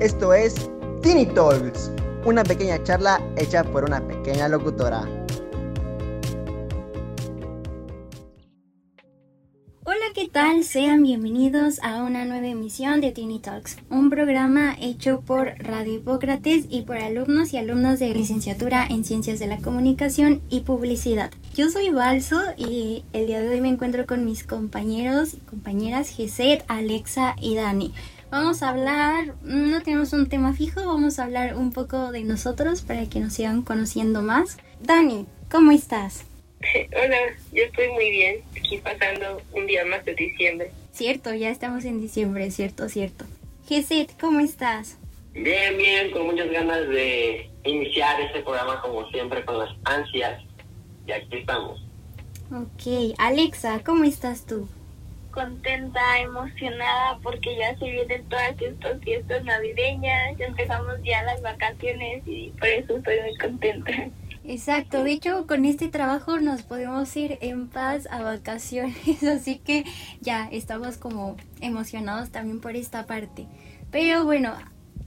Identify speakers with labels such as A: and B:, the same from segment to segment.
A: Esto es Tiny Talks, una pequeña charla hecha por una pequeña locutora.
B: Hola, ¿qué tal? Sean bienvenidos a una nueva emisión de Tiny Talks, un programa hecho por Radio Hipócrates y por alumnos y alumnas de licenciatura en Ciencias de la Comunicación y Publicidad. Yo soy Balso y el día de hoy me encuentro con mis compañeros y compañeras Geset, Alexa y Dani. Vamos a hablar, no tenemos un tema fijo, vamos a hablar un poco de nosotros para que nos sigan conociendo más. Dani, ¿cómo estás?
C: Hola, yo estoy muy bien, aquí pasando un día más de diciembre.
B: Cierto, ya estamos en diciembre, cierto, cierto. Geset, ¿cómo estás?
D: Bien, bien, con muchas ganas de iniciar este programa como siempre, con las ansias. Y aquí estamos.
B: Ok, Alexa, ¿cómo estás tú?
E: Contenta, emocionada porque ya se vienen todas estas fiestas navideñas, ya empezamos ya las vacaciones y por eso estoy muy contenta.
B: Exacto, de hecho con este trabajo nos podemos ir en paz a vacaciones, así que ya estamos como emocionados también por esta parte. Pero bueno,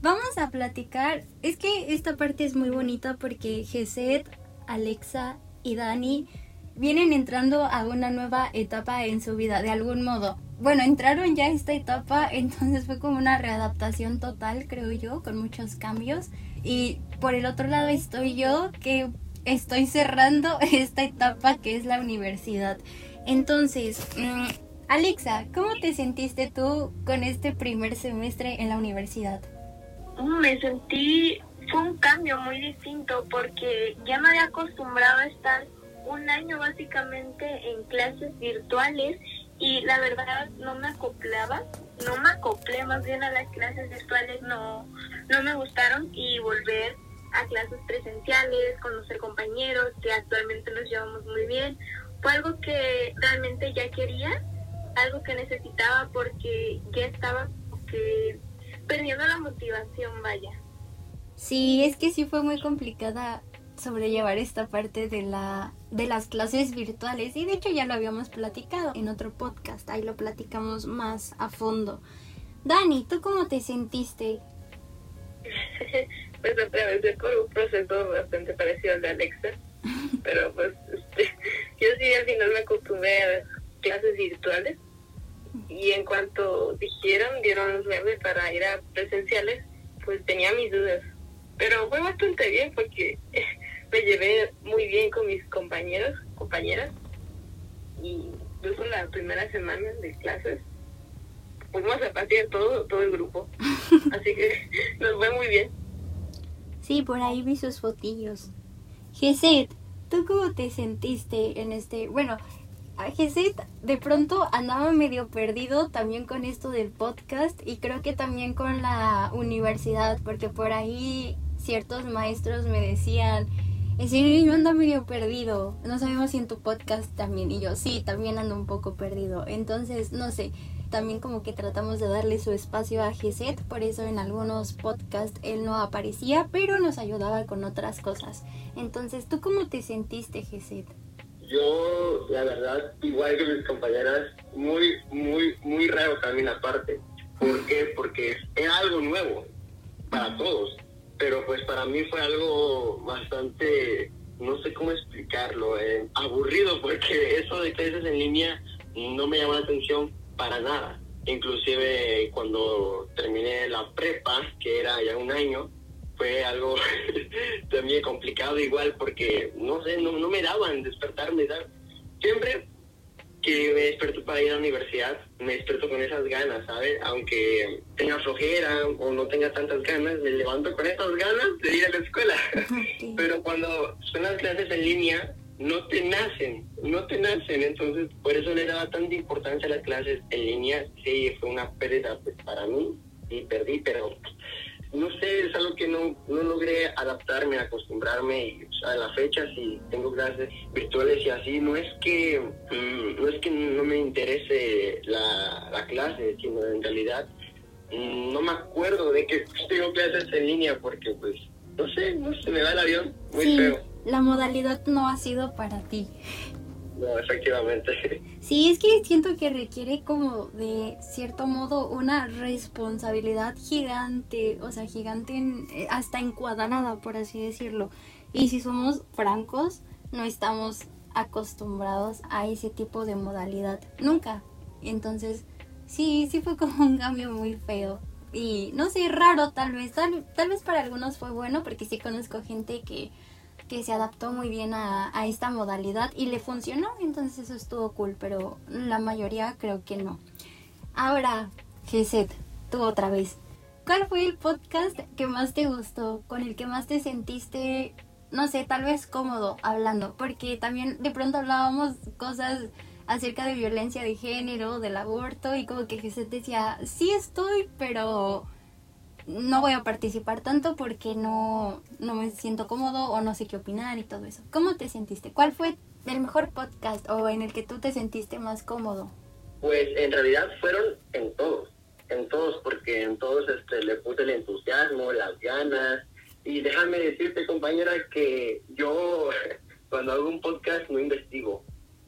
B: vamos a platicar, es que esta parte es muy bonita porque Geset, Alexa y Dani vienen entrando a una nueva etapa en su vida, de algún modo. Bueno, entraron ya a esta etapa, entonces fue como una readaptación total, creo yo, con muchos cambios. Y por el otro lado estoy yo, que estoy cerrando esta etapa que es la universidad. Entonces, mm, Alexa, ¿cómo te sentiste tú con este primer semestre en la universidad?
E: Me sentí, fue un cambio muy distinto porque ya me había acostumbrado a estar un año básicamente en clases virtuales y la verdad no me acoplaba, no me acoplé más bien a las clases virtuales, no, no me gustaron y volver a clases presenciales, conocer compañeros que actualmente nos llevamos muy bien, fue algo que realmente ya quería, algo que necesitaba porque ya estaba que perdiendo la motivación, vaya.
B: Sí, es que sí fue muy complicada sobrellevar esta parte de la de las clases virtuales y de hecho ya lo habíamos platicado en otro podcast, ahí lo platicamos más a fondo. Dani, ¿tú cómo te sentiste?
C: pues atravesé por un proceso bastante parecido al de Alexa, pero pues este, yo sí al final me acostumbré a clases virtuales y en cuanto dijeron, dieron luz verde para ir a presenciales, pues tenía mis dudas. Pero fue bastante bien porque bien con mis compañeros, compañeras, y incluso la primera semana de clases fuimos a pasear todo, todo el grupo. Así que nos fue muy bien.
B: Sí, por ahí vi sus fotillos. Geset, ¿tú cómo te sentiste en este? Bueno, Geset de pronto andaba medio perdido también con esto del podcast y creo que también con la universidad, porque por ahí ciertos maestros me decían, Sí, yo ando medio perdido. No sabemos si en tu podcast también. Y yo, sí, también ando un poco perdido. Entonces, no sé, también como que tratamos de darle su espacio a Geset. Por eso en algunos podcasts él no aparecía, pero nos ayudaba con otras cosas. Entonces, ¿tú cómo te sentiste, Geset?
D: Yo, la verdad, igual que mis compañeras, muy, muy, muy raro también aparte. ¿Por qué? Porque es algo nuevo para todos pero pues para mí fue algo bastante, no sé cómo explicarlo, eh, aburrido, porque eso de clases en línea no me llamó la atención para nada. Inclusive cuando terminé la prepa, que era ya un año, fue algo también complicado igual porque no sé, no, no me daban despertarme. Siempre que me desperto para ir a la universidad, me despierto con esas ganas, ¿sabes? Aunque tenga flojera o no tenga tantas ganas, me levanto con esas ganas de ir a la escuela. Pero cuando son las clases en línea, no te nacen, no te nacen. Entonces, por eso le daba tanta importancia a las clases en línea. Sí, fue una pérdida pues, para mí y perdí, pero no sé, es algo que no, no logré adaptarme, acostumbrarme y a la fecha si tengo clases virtuales y así, no es que mm, no es que no me interese la, la clase, sino en realidad mm, no me acuerdo de que tengo clases en línea porque pues no sé, no se me va el avión, muy
B: sí, La modalidad no ha sido para ti.
D: No, efectivamente.
B: Sí, es que siento que requiere como de cierto modo una responsabilidad gigante, o sea, gigante eh, hasta encuadrada, por así decirlo. Y si somos francos, no estamos acostumbrados a ese tipo de modalidad. Nunca. Entonces, sí, sí fue como un cambio muy feo. Y no sé, raro tal vez. Tal, tal vez para algunos fue bueno porque sí conozco gente que, que se adaptó muy bien a, esta modalidad y le funcionó. Entonces eso estuvo cool, pero la mayoría creo que no. Ahora, Geset, tú otra vez. ¿Cuál fue el podcast que más te gustó? ¿Con el que más te sentiste, no sé, tal vez cómodo hablando? Porque también de pronto hablábamos cosas acerca de violencia de género, del aborto, y como que Jesús decía, sí estoy, pero no voy a participar tanto porque no, no me siento cómodo o no sé qué opinar y todo eso. ¿Cómo te sentiste? ¿Cuál fue el mejor podcast o en el que tú te sentiste más cómodo?
D: Pues en realidad fueron en todos, en todos, porque en todos este, le puse el entusiasmo, las ganas. Y déjame decirte, compañera, que yo cuando hago un podcast no investigo,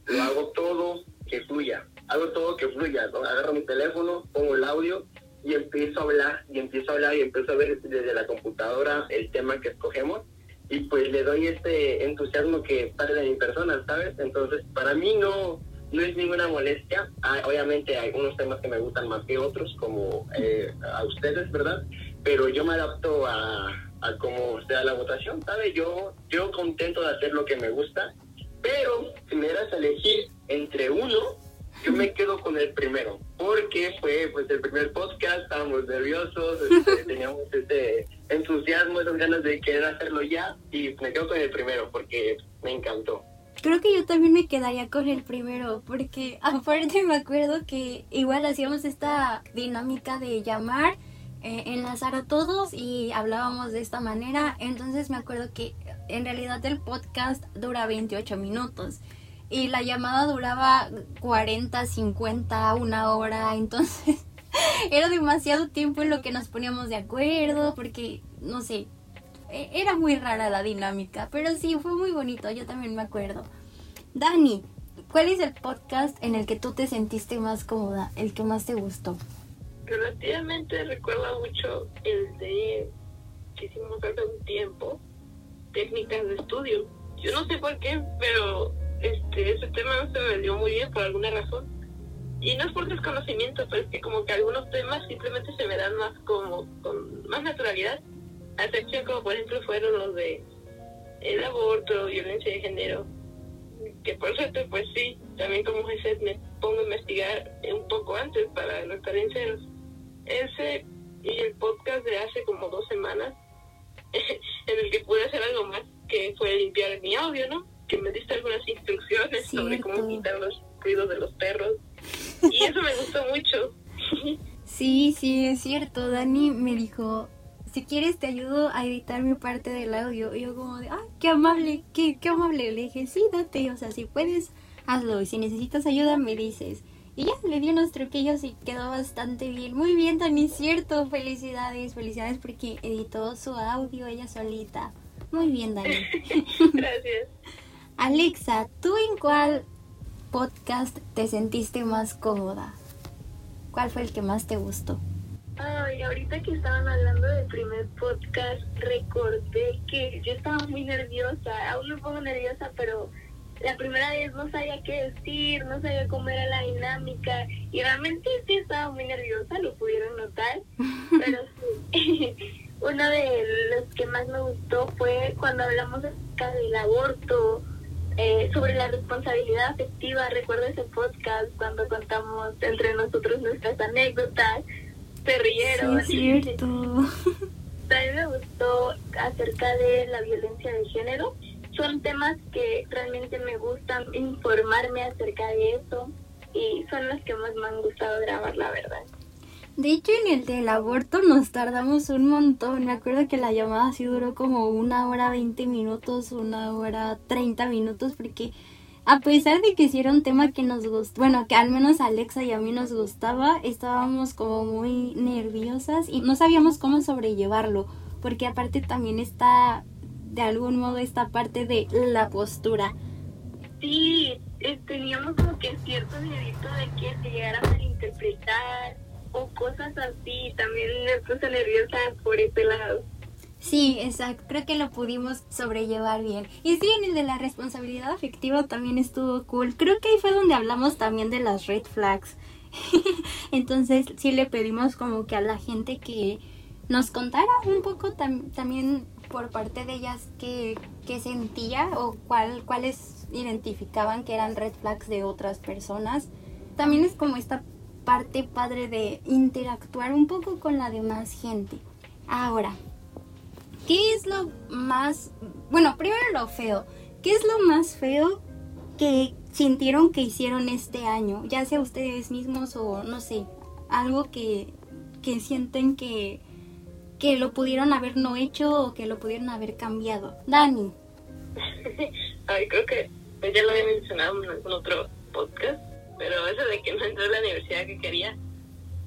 D: lo hago todo que fluya, hago todo que fluya, ¿no? agarro mi teléfono, pongo el audio y empiezo a hablar, y empiezo a hablar y empiezo a ver desde la computadora el tema que escogemos y pues le doy este entusiasmo que sale de mi persona, ¿sabes? Entonces, para mí no, no es ninguna molestia. Ah, obviamente hay unos temas que me gustan más que otros, como eh, a ustedes, ¿verdad? Pero yo me adapto a, a cómo sea la votación, ¿sabes? Yo, yo contento de hacer lo que me gusta, pero si me dieras a elegir entre uno, yo me quedo con el primero, porque fue pues el primer podcast, estábamos nerviosos, este, teníamos este entusiasmo, esas ganas de querer hacerlo ya, y me quedo con el primero, porque me encantó.
B: Creo que yo también me quedaría con el primero, porque aparte me acuerdo que igual hacíamos esta dinámica de llamar, eh, enlazar a todos y hablábamos de esta manera. Entonces me acuerdo que en realidad el podcast dura 28 minutos y la llamada duraba 40, 50, una hora. Entonces era demasiado tiempo en lo que nos poníamos de acuerdo, porque no sé, e- era muy rara la dinámica, pero sí, fue muy bonito, yo también me acuerdo. Dani, ¿cuál es el podcast en el que tú te sentiste más cómoda, el que más te gustó?
C: Relativamente recuerdo mucho el de que hicimos hace un tiempo, técnicas de estudio. Yo no sé por qué, pero ese tema no se me dio muy bien por alguna razón. Y no es por desconocimiento, pero es que como que algunos temas simplemente se me dan más como con más naturalidad. A excepción como por ejemplo fueron los de el aborto, violencia de género, que por suerte pues sí, también como Jesús me pongo a investigar un poco antes para no estar sinceros. Ese y el podcast de hace como dos semanas, en el que pude hacer algo más, que fue limpiar mi audio, ¿no? Que me diste algunas instrucciones sobre cómo quitar los ruidos de los perros. Y eso me gustó mucho.
B: Sí, sí, es cierto. Dani me dijo, si quieres te ayudo a editar mi parte del audio. Y yo como de, ah, qué amable, qué, qué amable. Le dije, sí, date, o sea, si puedes, hazlo. Y si necesitas ayuda, me dices. Y ya, le di unos truquillos y quedó bastante bien. Muy bien, Dani, cierto. Felicidades, felicidades porque editó su audio ella solita. Muy bien, Dani.
C: Gracias.
B: Alexa, ¿tú en cuál podcast te sentiste más cómoda? ¿Cuál fue el que más te gustó?
E: Ay, ahorita que estaban hablando del primer podcast, recordé que yo estaba muy nerviosa, aún me pongo nerviosa, pero la primera vez no sabía qué decir, no sabía cómo era la dinámica y realmente sí estaba muy nerviosa, lo pudieron notar, pero sí. Uno de los que más me gustó fue cuando hablamos acerca del aborto, eh, sobre la responsabilidad afectiva. Recuerdo ese podcast cuando contamos entre nosotros nuestras anécdotas, se rieron.
B: Sí, es cierto.
E: También me gustó acerca de la violencia de género. Son temas que realmente me gustan informarme acerca de eso y son los que más me han gustado grabar, la verdad.
B: De hecho, en el del aborto nos tardamos un montón. Me acuerdo que la llamada sí duró como una hora 20 minutos, una hora 30 minutos, porque a pesar de que sí era un tema que nos gustó, bueno, que al menos Alexa y a mí nos gustaba, estábamos como muy nerviosas y no sabíamos cómo sobrellevarlo, porque aparte también está de algún modo esta parte de la postura.
E: Sí, eh, teníamos como que cierto miedito de que se llegara a malinterpretar o cosas así. También me puse nerviosa por ese lado.
B: Sí, exacto. Creo que lo pudimos sobrellevar bien. Y sí, en el de la responsabilidad afectiva también estuvo cool. Creo que ahí fue donde hablamos también de las red flags. Entonces sí le pedimos como que a la gente que nos contara un poco también por parte de ellas qué, qué sentía o cuál, cuáles identificaban que eran red flags de otras personas. También es como esta parte padre de interactuar un poco con la demás gente. Ahora, ¿qué es lo más, bueno, primero lo feo, ¿qué es lo más feo que sintieron que hicieron este año? Ya sea ustedes mismos o no sé, algo que, que sienten que, que lo pudieron haber no hecho o que lo pudieron haber cambiado. Dani.
C: Ay, creo que ya lo había mencionado en otro podcast, pero eso de que no entré a la universidad que quería,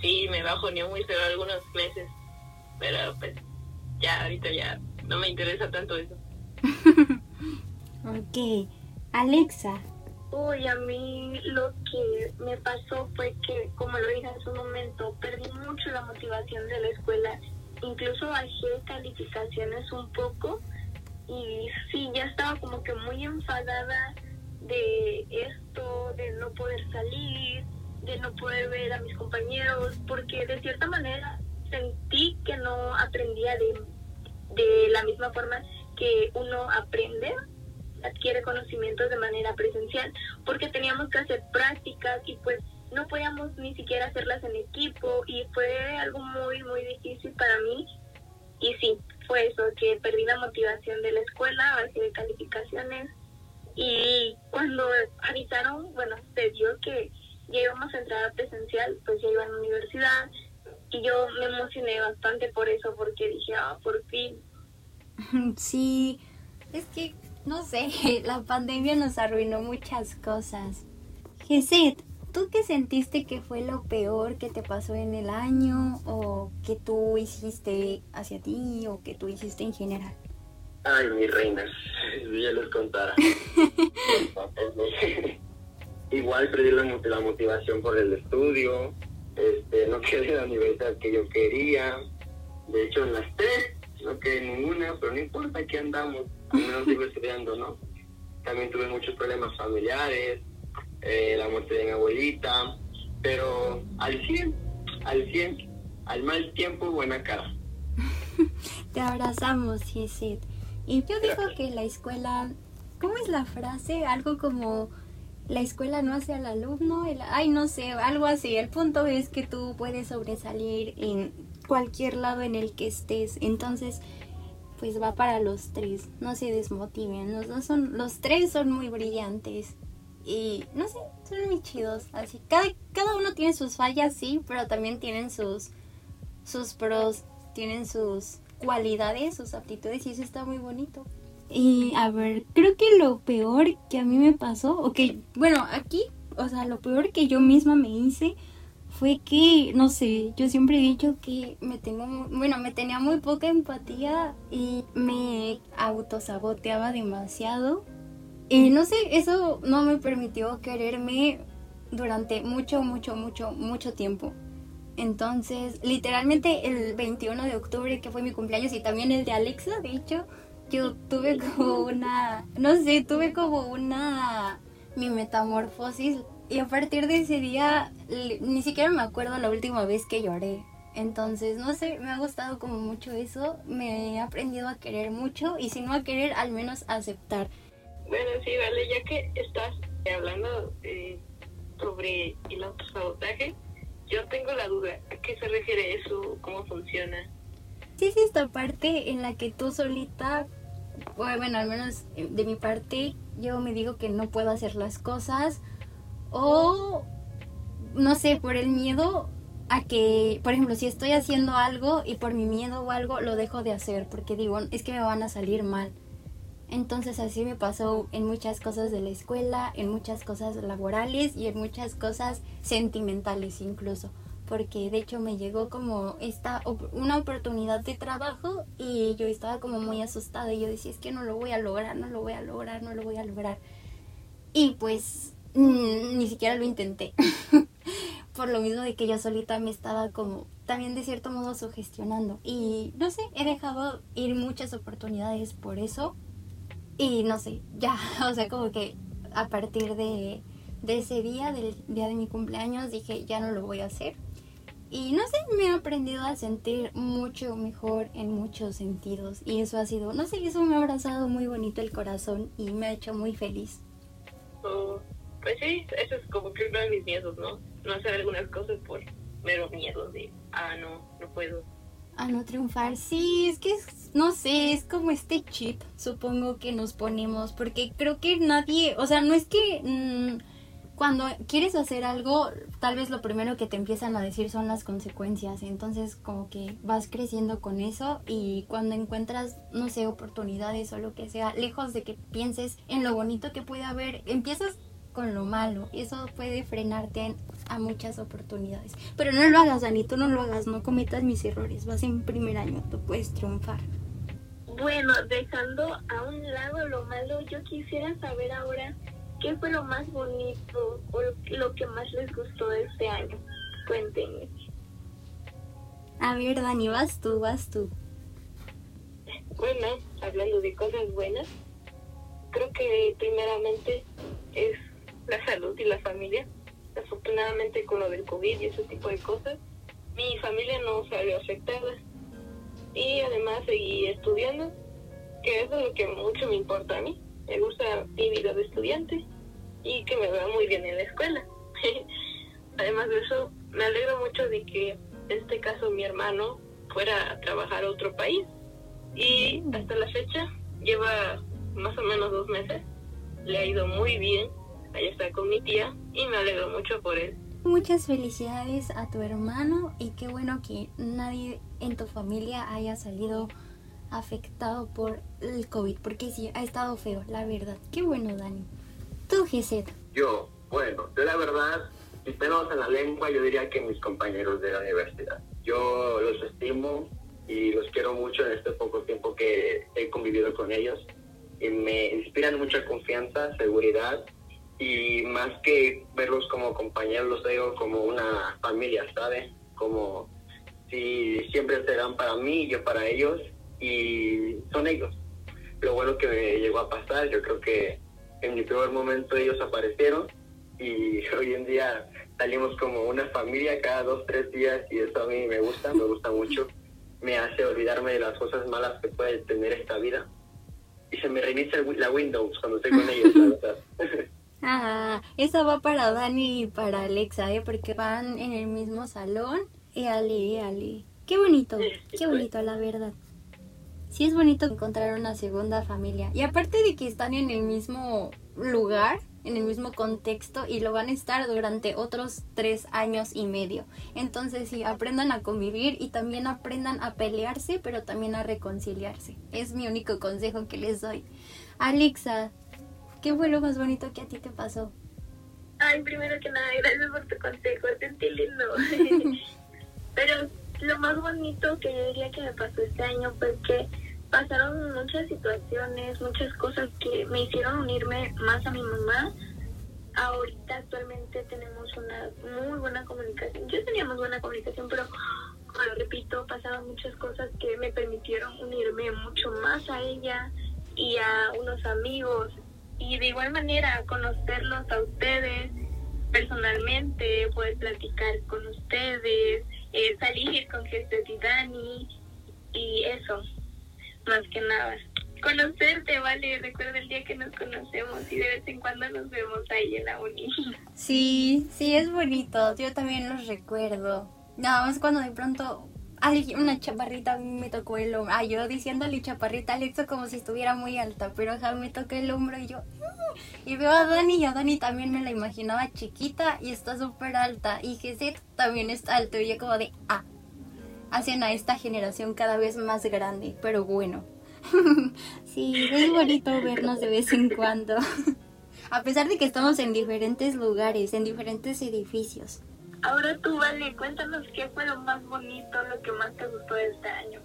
C: sí, me bajo ni muy feo algunos meses, pero pues ya ahorita ya no me interesa tanto eso.
B: ok, Alexa.
E: Uy, a mí lo que me pasó fue que, como lo dije en su momento, perdí mucho la motivación de la escuela. Incluso bajé calificaciones un poco y sí, ya estaba como que muy enfadada de esto, de no poder salir, de no poder ver a mis compañeros, porque de cierta manera sentí que no aprendía de, de la misma forma que uno aprende, adquiere conocimientos de manera presencial, porque teníamos que hacer prácticas y pues no podíamos ni siquiera hacerlas en equipo y fue algo muy, muy difícil para mí. Y sí, fue eso, que perdí la motivación de la escuela, bajé de calificaciones y cuando avisaron, bueno, se dio que ya íbamos a entrar presencial, pues ya iba a la universidad y yo me emocioné bastante por eso, porque dije, ah, por fin.
B: Sí, es que, no sé, la pandemia nos arruinó muchas cosas. Geset, ¿tú qué sentiste que fue lo peor que te pasó en el año o que tú hiciste hacia ti o que tú hiciste en general?
D: Ay, mi reina, ya les contara. Igual perdí la, motivación por el estudio, este, no quedé en la universidad que yo quería. De hecho, en las tres no quedé ninguna, pero no importa que andamos, al menos sigo estudiando, ¿no? También tuve muchos problemas familiares, eh, la muerte de mi abuelita, pero al 100, al 100, al mal tiempo, buena cara.
B: Te abrazamos, Jesset. Y yo digo que la escuela, ¿cómo es la frase? Algo como la escuela no hace al alumno, ay no sé, algo así. El punto es que tú puedes sobresalir en cualquier lado en el que estés. Entonces, pues va para los tres. No se desmotiven. Los dos son, los tres son muy brillantes. Y no sé, son muy chidos. Así, cada, cada uno tiene sus fallas, sí, pero también tienen sus, sus pros, tienen sus cualidades, sus aptitudes y eso está muy bonito. Y a ver, creo que lo peor que a mí me pasó, o que, bueno, aquí, o sea, lo peor que yo misma me hice fue que, no sé, yo siempre he dicho que me tengo, bueno, me tenía muy poca empatía y me autosaboteaba demasiado. Y no sé, eso no me permitió quererme durante mucho, mucho, mucho, mucho tiempo. Entonces, literalmente el 21 de octubre, que fue mi cumpleaños, y también el de Alexa, de hecho, yo tuve como una, no sé, tuve como una, mi metamorfosis. Y a partir de ese día, ni siquiera me acuerdo la última vez que lloré. Entonces, no sé, me ha gustado como mucho eso. Me he aprendido a querer mucho y si no a querer, al menos a aceptar.
C: Bueno, sí, vale, ya que estás hablando eh, sobre el autosabotaje, yo tengo la duda, ¿a qué se refiere eso? ¿Cómo funciona?
B: Sí, es esta parte en la que tú solita, bueno, al menos eh, de mi parte, yo me digo que no puedo hacer las cosas o, no sé, por el miedo a que, por ejemplo, si estoy haciendo algo y por mi miedo o algo lo dejo de hacer porque digo, es que me van a salir mal. Entonces así me pasó en muchas cosas de la escuela, en muchas cosas laborales y en muchas cosas sentimentales incluso. Porque de hecho me llegó como esta una oportunidad de trabajo y yo estaba como muy asustada y yo decía es que no lo voy a lograr, no lo voy a lograr, no lo voy a lograr. Y pues mm, ni siquiera lo intenté. por lo mismo de que yo solita me estaba como también de cierto modo sugestionando. Y no sé, he dejado ir muchas oportunidades por eso. Y no sé, ya, o sea, como que a partir de, de ese día, del día de mi cumpleaños, dije, ya no lo voy a hacer. Y no sé, me he aprendido a sentir mucho mejor en muchos sentidos. Y eso ha sido, no sé, eso me ha abrazado muy bonito el corazón y me ha hecho muy feliz.
C: Oh, pues sí, eso es como que uno de mis miedos, ¿no? No hacer algunas cosas por mero miedo de, ah, no, no puedo.
B: A no triunfar, sí, es que es- no sé, es como este chip, supongo que nos ponemos, porque creo que nadie, o sea, no es que mm, cuando quieres hacer algo, tal vez lo primero que te empiezan a decir son las consecuencias, entonces como que vas creciendo con eso y cuando encuentras, no sé, oportunidades o lo que sea, lejos de que pienses en lo bonito que puede haber, empiezas con lo malo, eso puede frenarte en- a muchas oportunidades. Pero no lo hagas, Dani, tú no lo hagas, no cometas mis errores, vas en primer año, tú puedes triunfar.
E: Bueno, dejando a un lado lo malo, yo quisiera saber ahora qué fue lo más bonito o lo que más les gustó de este año. Cuéntenme.
B: A ver, Dani, vas tú, vas tú.
C: Bueno, hablando de cosas buenas, creo que primeramente es la salud y la familia. Afortunadamente con lo del COVID y ese tipo de cosas, mi familia no salió afectada. Y además seguí estudiando, que eso es lo que mucho me importa a mí. Me gusta mi vida de estudiante y que me va muy bien en la escuela. además de eso, me alegro mucho de que en este caso mi hermano fuera a trabajar a otro país y hasta la fecha lleva más o menos dos meses. Le ha ido muy bien. Allá está con mi tía y me alegro mucho por él.
B: Muchas felicidades a tu hermano y qué bueno que nadie en tu familia haya salido afectado por el COVID, porque sí, ha estado feo, la verdad. Qué bueno, Dani. Tú, Geset.
D: Yo, bueno, yo la verdad, si pelos en la lengua, yo diría que mis compañeros de la universidad. Yo los estimo y los quiero mucho en este poco tiempo que he convivido con ellos. Y me inspiran mucha confianza, seguridad y más que verlos como compañeros, los veo como una familia, ¿sabes? Como si siempre serán para mí y yo para ellos y son ellos. Lo bueno que me llegó a pasar, yo creo que en mi peor momento ellos aparecieron y hoy en día salimos como una familia cada dos, tres días y eso a mí me gusta, me gusta mucho. Me hace olvidarme de las cosas malas que puede tener esta vida. Y se me reinicia la Windows cuando estoy con ellos, la verdad.
B: Ah, esa va para Dani y para Alexa, ¿eh? Porque van en el mismo salón. Éale, éale. Qué bonito, qué bonito, la verdad. Sí es bonito encontrar una segunda familia. Y aparte de que están en el mismo lugar, en el mismo contexto, y lo van a estar durante otros tres años y medio. Entonces sí, aprendan a convivir y también aprendan a pelearse, pero también a reconciliarse. Es mi único consejo que les doy. Alexa, ¿qué fue lo más bonito que a ti te pasó?
E: Ay, primero que nada, gracias por tu consejo, sentí lindo. Pero lo más bonito que yo diría que me pasó este año fue que pasaron muchas situaciones, muchas cosas que me hicieron unirme más a mi mamá. Ahorita actualmente tenemos una muy buena comunicación. Yo teníamos buena comunicación, pero repito, pasaron muchas cosas que me permitieron unirme mucho más a ella y a unos amigos y de igual manera conocerlos a ustedes personalmente, poder platicar con ustedes, eh, salir con Jesús y Dani y eso, más que nada. Conocerte, vale, recuerda el día que nos conocemos y de vez en cuando nos vemos ahí en la uni.
B: Sí, sí, es bonito. Yo también los recuerdo. Nada más cuando de pronto alguien, una chaparrita me tocó el hombro. Ah, yo diciéndole chaparrita a Alexa como si estuviera muy alta, pero ajá, me tocó el hombro y yo. "Mm". Y veo a Dani y a Dani también me la imaginaba chiquita y está súper alta. Y Geset también está alto y yo como de, ah, hacen a esta generación cada vez más grande, pero bueno. sí, es bonito vernos de vez en cuando. A pesar de que estamos en diferentes lugares, en diferentes edificios.
E: Ahora tú, vale, cuéntanos qué fue lo más bonito, lo que más te gustó de este año.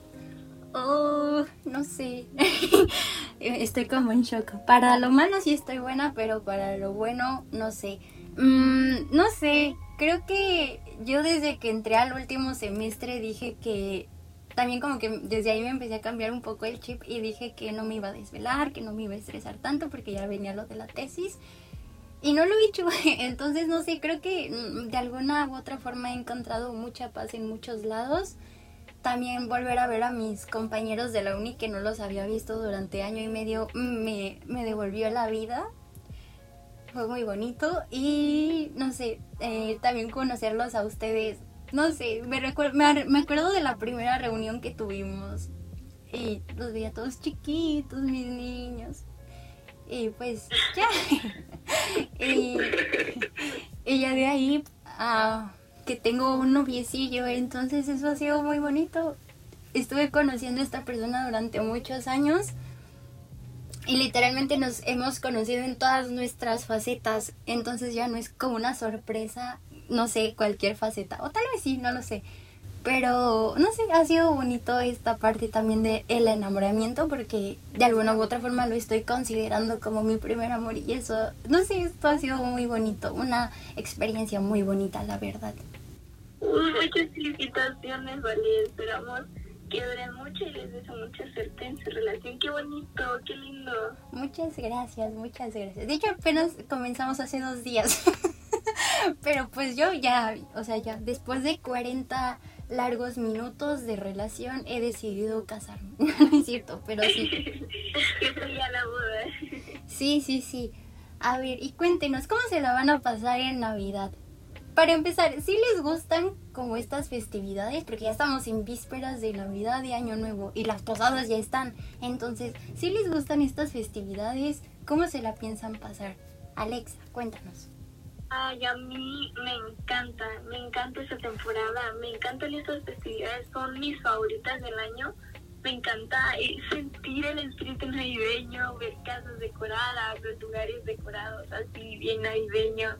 B: Oh, no sé. estoy como en shock. Para lo malo sí estoy buena, pero para lo bueno no sé. Mm, no sé, creo que yo desde que entré al último semestre dije que también como que desde ahí me empecé a cambiar un poco el chip y dije que no me iba a desvelar, que no me iba a estresar tanto porque ya venía lo de la tesis. Y no lo he hecho, entonces no sé, creo que mm, de alguna u otra forma he encontrado mucha paz en muchos lados. También volver a ver a mis compañeros de la uni que no los había visto durante año y medio me, me devolvió la vida. Fue muy bonito y no sé, eh, también conocerlos a ustedes no sé, me, me, me, acuerdo de la primera reunión que tuvimos y los veía todos chiquitos, mis niños. Y pues ya. y, ya de ahí a que tengo un noviecillo, entonces eso ha sido muy bonito. Estuve conociendo a esta persona durante muchos años y literalmente nos hemos conocido en todas nuestras facetas, entonces ya no es como una sorpresa no sé, cualquier faceta. O tal vez sí, no lo sé. Pero, no sé, ha sido bonito esta parte también de el enamoramiento porque de alguna u otra forma lo estoy considerando como mi primer amor y eso, no sé, esto ha sido muy bonito, una experiencia muy bonita, la verdad.
E: Muchas felicitaciones, Vale, esperamos que dure mucho y les deseo mucha suerte en su relación. Qué bonito, qué lindo.
B: Muchas gracias, muchas gracias. De hecho, apenas comenzamos hace dos días. Pero pues yo ya, o sea, ya después de 40 largos minutos de relación he decidido casarme. no es cierto, pero sí.
E: la boda.
B: Sí, sí, sí. A ver, y cuéntenos, ¿cómo se la van a pasar en Navidad? Para empezar, ¿sí les gustan como estas festividades? Porque ya estamos en vísperas de Navidad y Año Nuevo y las posadas ya están. Entonces, ¿sí les gustan estas festividades? ¿Cómo se la piensan pasar? Alexa, cuéntanos.
E: Ay, a mí me encanta, me encanta esa temporada, me encantan estas festividades, son mis favoritas del año. Me encanta eh, sentir el espíritu navideño, ver casas decoradas, ver lugares decorados así bien navideños.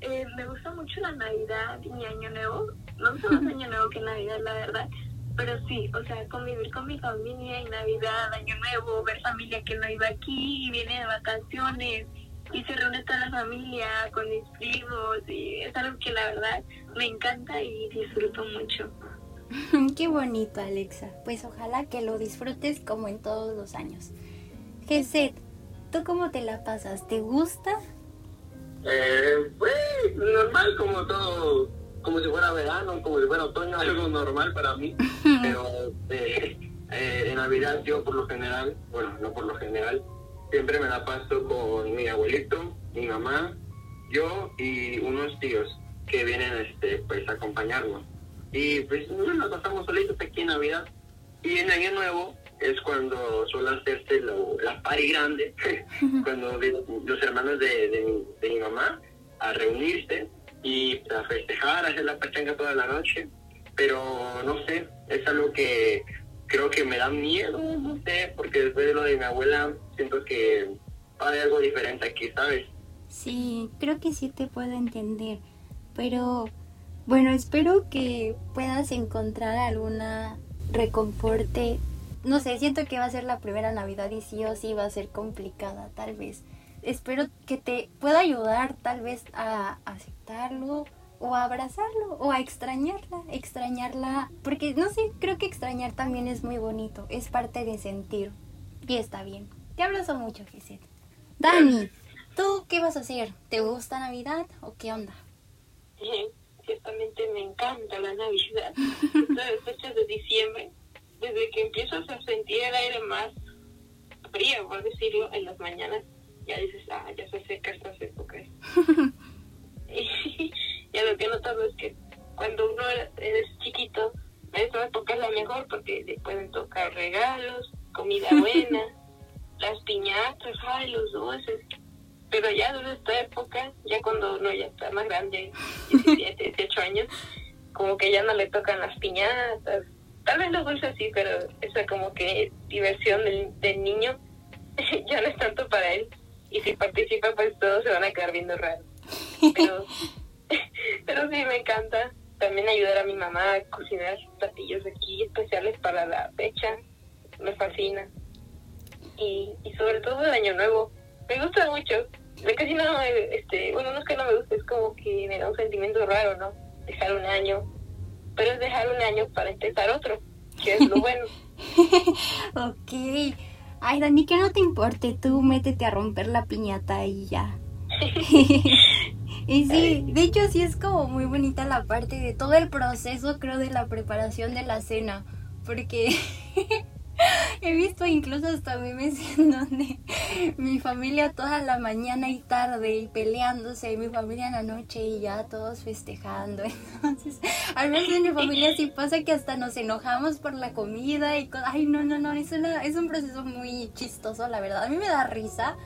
E: Eh, me gusta mucho la Navidad y Año Nuevo. No me más Año Nuevo que Navidad, la verdad. Pero sí, o sea, convivir con mi familia y Navidad, Año Nuevo, ver familia que no iba aquí y viene de vacaciones y se reúne toda la familia con mis primos y es algo que la verdad me encanta y disfruto mucho.
B: Qué bonito, Alexa. Pues ojalá que lo disfrutes como en todos los años. Geset, ¿tú cómo te la pasas? ¿Te gusta?
D: Eh, pues normal, como todo, como si fuera verano, como si fuera otoño, algo normal para mí. Pero eh, eh, en Navidad yo por lo general, bueno, no por lo general, siempre me la paso con mi abuelito, mi mamá, yo y unos tíos que vienen este, pues a acompañarnos. Y pues nos la pasamos solitos aquí en Navidad. Y en Año Nuevo es cuando suele hacerse la party grande, cuando los hermanos de, mi, mamá a reunirse y a festejar, a hacer la pachanga toda la noche. Pero no sé, es algo que creo que me da miedo, no sé, porque después de lo de mi abuela siento que hay algo diferente aquí, ¿sabes?
B: Sí, creo que sí te puedo entender, pero bueno, espero que puedas encontrar alguna reconforte. No sé, siento que va a ser la primera Navidad y sí o sí va a ser complicada, tal vez. Espero que te pueda ayudar tal vez a aceptarlo o a abrazarlo o a extrañarla, extrañarla, porque no sé, creo que extrañar también es muy bonito, es parte de sentir y está bien. Te abrazo mucho, Giselle. Dani, ¿tú qué vas a hacer? ¿Te gusta Navidad o qué onda?
C: Sí, ciertamente me encanta la Navidad. Las fechas de diciembre, desde que empiezas a sentir el aire más frío, por decirlo, en las mañanas, ya dices, ah, ya se acerca estas épocas. ya lo que he notado es que cuando uno es chiquito, esa época es la mejor porque le pueden tocar regalos, comida buena, las piñatas, ay, los dulces. Pero ya desde esta época, ya cuando uno ya está más grande, 17, 18 años, como que ya no le tocan las piñatas. Tal vez los dulces sí, pero esa como que diversión del, del niño ya no es tanto para él. Y si participa, pues todos se van a quedar viendo raro. Pero, pero sí, me encanta también ayudar a mi mamá a cocinar platillos aquí especiales para la fecha me fascina. Y, y sobre todo el Año Nuevo, me gusta mucho. De casi no, este, bueno, no es que no me guste, es como que me da un sentimiento raro, ¿no? Dejar un año, pero es dejar un año para empezar otro, que es lo bueno.
B: ok. Ay, Dani, que no te importe, tú métete a romper la piñata y ya. y sí, de hecho sí es como muy bonita la parte de todo el proceso, creo, de la preparación de la cena, porque He visto incluso hasta memes en donde mi familia toda la mañana y tarde y peleándose y mi familia en la noche y ya todos festejando. Entonces, al menos en mi familia sí pasa que hasta nos enojamos por la comida y ay no, no, no, es, una, es un proceso muy chistoso, la verdad. A mí me da risa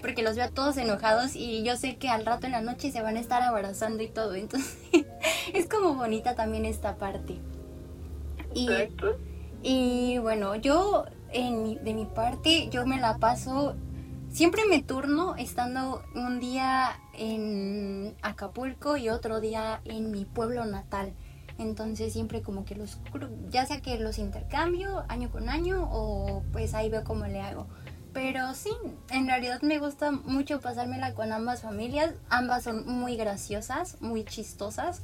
B: porque los veo todos enojados y yo sé que al rato en la noche se van a estar abrazando y todo. Entonces, es como bonita también esta parte. Y, y bueno, yo en de mi parte, yo me la paso, siempre me turno estando un día en Acapulco y otro día en mi pueblo natal. Entonces siempre como que los, ya sea que los intercambio año con año o pues ahí veo cómo le hago. Pero sí, en realidad me gusta mucho pasármela con ambas familias. Ambas son muy graciosas, muy chistosas.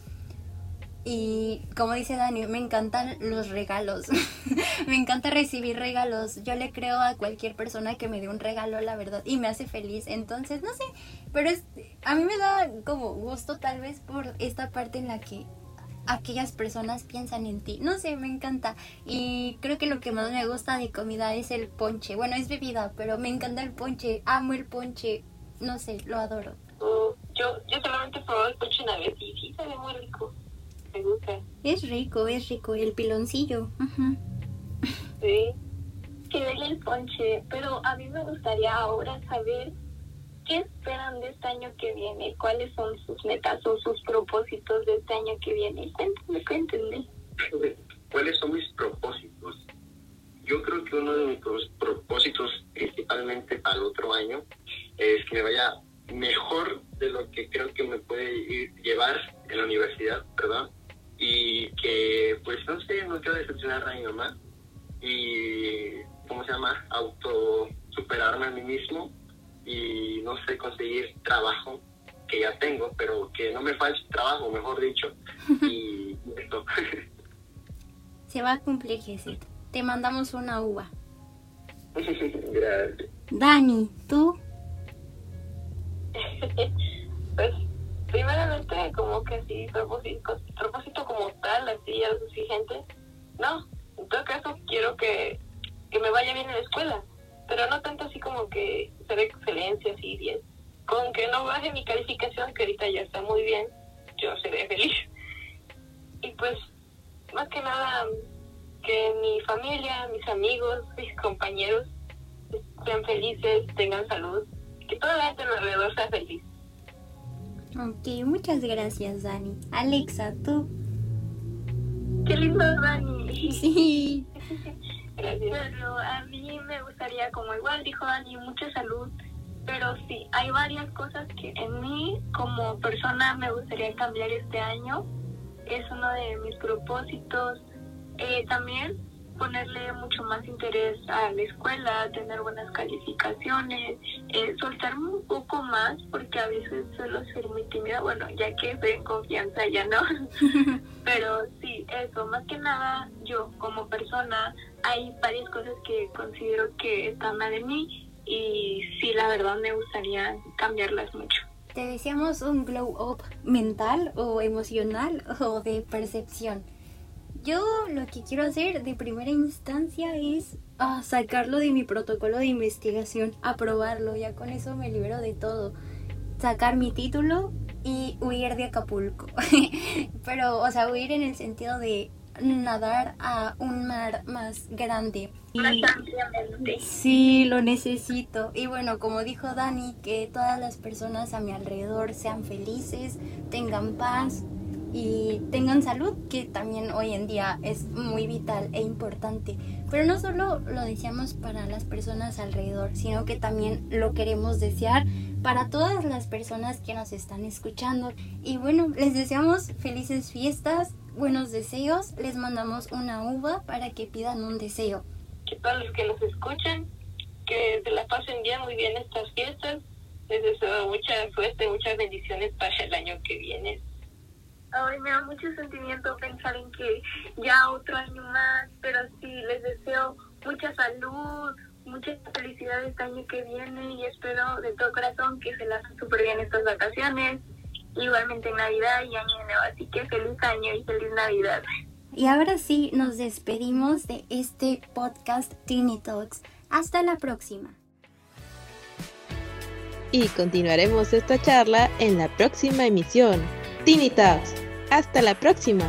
B: Y como dice Dani, me encantan los regalos. me encanta recibir regalos. Yo le creo a cualquier persona que me dé un regalo, la verdad, y me hace feliz. Entonces, no sé, pero es, a mí me da como gusto tal vez por esta parte en la que aquellas personas piensan en ti. No sé, me encanta. Y creo que lo que más me gusta de comida es el ponche. Bueno, es bebida, pero me encanta el ponche. Amo el ponche. No sé, lo adoro.
C: Oh, yo, yo solamente probé el ponche una vez y sí, sabe muy rico.
B: Es rico, es rico, el piloncillo.
E: Sí, que bella el ponche, pero a mí me gustaría ahora saber qué esperan de este año que viene, cuáles son sus metas o sus propósitos de este año que viene. Cuéntenme, cuéntenme.
D: ¿Cuáles son mis propósitos? Yo creo que uno de mis propósitos, principalmente para el otro año, es que me vaya mejor de lo que creo que me puede llevar en la universidad, ¿verdad? y que pues no sé, no quiero decepcionar a mi mamá y, ¿cómo se llama? Auto superarme a mí mismo y no sé, conseguir trabajo que ya tengo, pero que no me falte trabajo, mejor dicho, y esto.
B: Se va a cumplir, Jesús. Te mandamos una uva.
D: Gracias.
B: Dani, ¿tú?
C: pues primeramente como que sí, propósito, propósito como tal, así exigente, no, en todo caso quiero que, que me vaya bien en la escuela, pero no tanto así como que ser excelencia, así bien, con que no baje mi calificación, que ahorita ya está muy bien, yo seré feliz. Y pues, más que nada, que mi familia, mis amigos, mis compañeros sean felices, tengan salud, que toda la gente alrededor sea feliz.
B: Ok, muchas gracias, Dani. Alexa, tú.
E: Qué lindo, Dani.
B: Sí.
E: Gracias. Pero a mí me gustaría, como igual dijo Dani, mucha salud. Pero sí, hay varias cosas que en mí, como persona, me gustaría cambiar este año. Es uno de mis propósitos. Eh, también ponerle mucho más interés a la escuela, tener buenas calificaciones, eh, soltarme un poco más porque a veces suelo ser muy tímida, bueno, ya que estoy en confianza ya no, pero sí, eso, más que nada yo como persona hay varias cosas que considero que están mal de mí y sí, la verdad me gustaría cambiarlas mucho.
B: ¿Te deseamos un glow up mental o emocional o de percepción? Yo lo que quiero hacer de primera instancia es ah, sacarlo de mi protocolo de investigación, aprobarlo, ya con eso me libero de todo. Sacar mi título y huir de Acapulco. Pero, o sea, huir en el sentido de nadar a un mar más grande. sí, lo necesito. Y bueno, como dijo Dani, que todas las personas a mi alrededor sean felices, tengan paz, y tengan salud, que también hoy en día es muy vital e importante. Pero no solo lo deseamos para las personas alrededor, sino que también lo queremos desear para todas las personas que nos están escuchando. Y bueno, les deseamos felices fiestas, buenos deseos, les mandamos una uva para que pidan un deseo.
C: que todos los que nos escuchan, que se la pasen bien, muy bien estas fiestas. Les deseo mucha suerte, muchas bendiciones para el año que viene.
E: Ay, me da mucho sentimiento pensar en que ya otro año más, pero sí, les deseo mucha salud, mucha felicidad este año que viene y espero de todo corazón que se las súper bien estas vacaciones, igualmente en Navidad y Año Nuevo, así que feliz año y feliz Navidad.
B: Y ahora sí, nos despedimos de este podcast Teeny Talks. Hasta la próxima.
F: Y continuaremos esta charla en la próxima emisión. Teeny Talks. Hasta la próxima.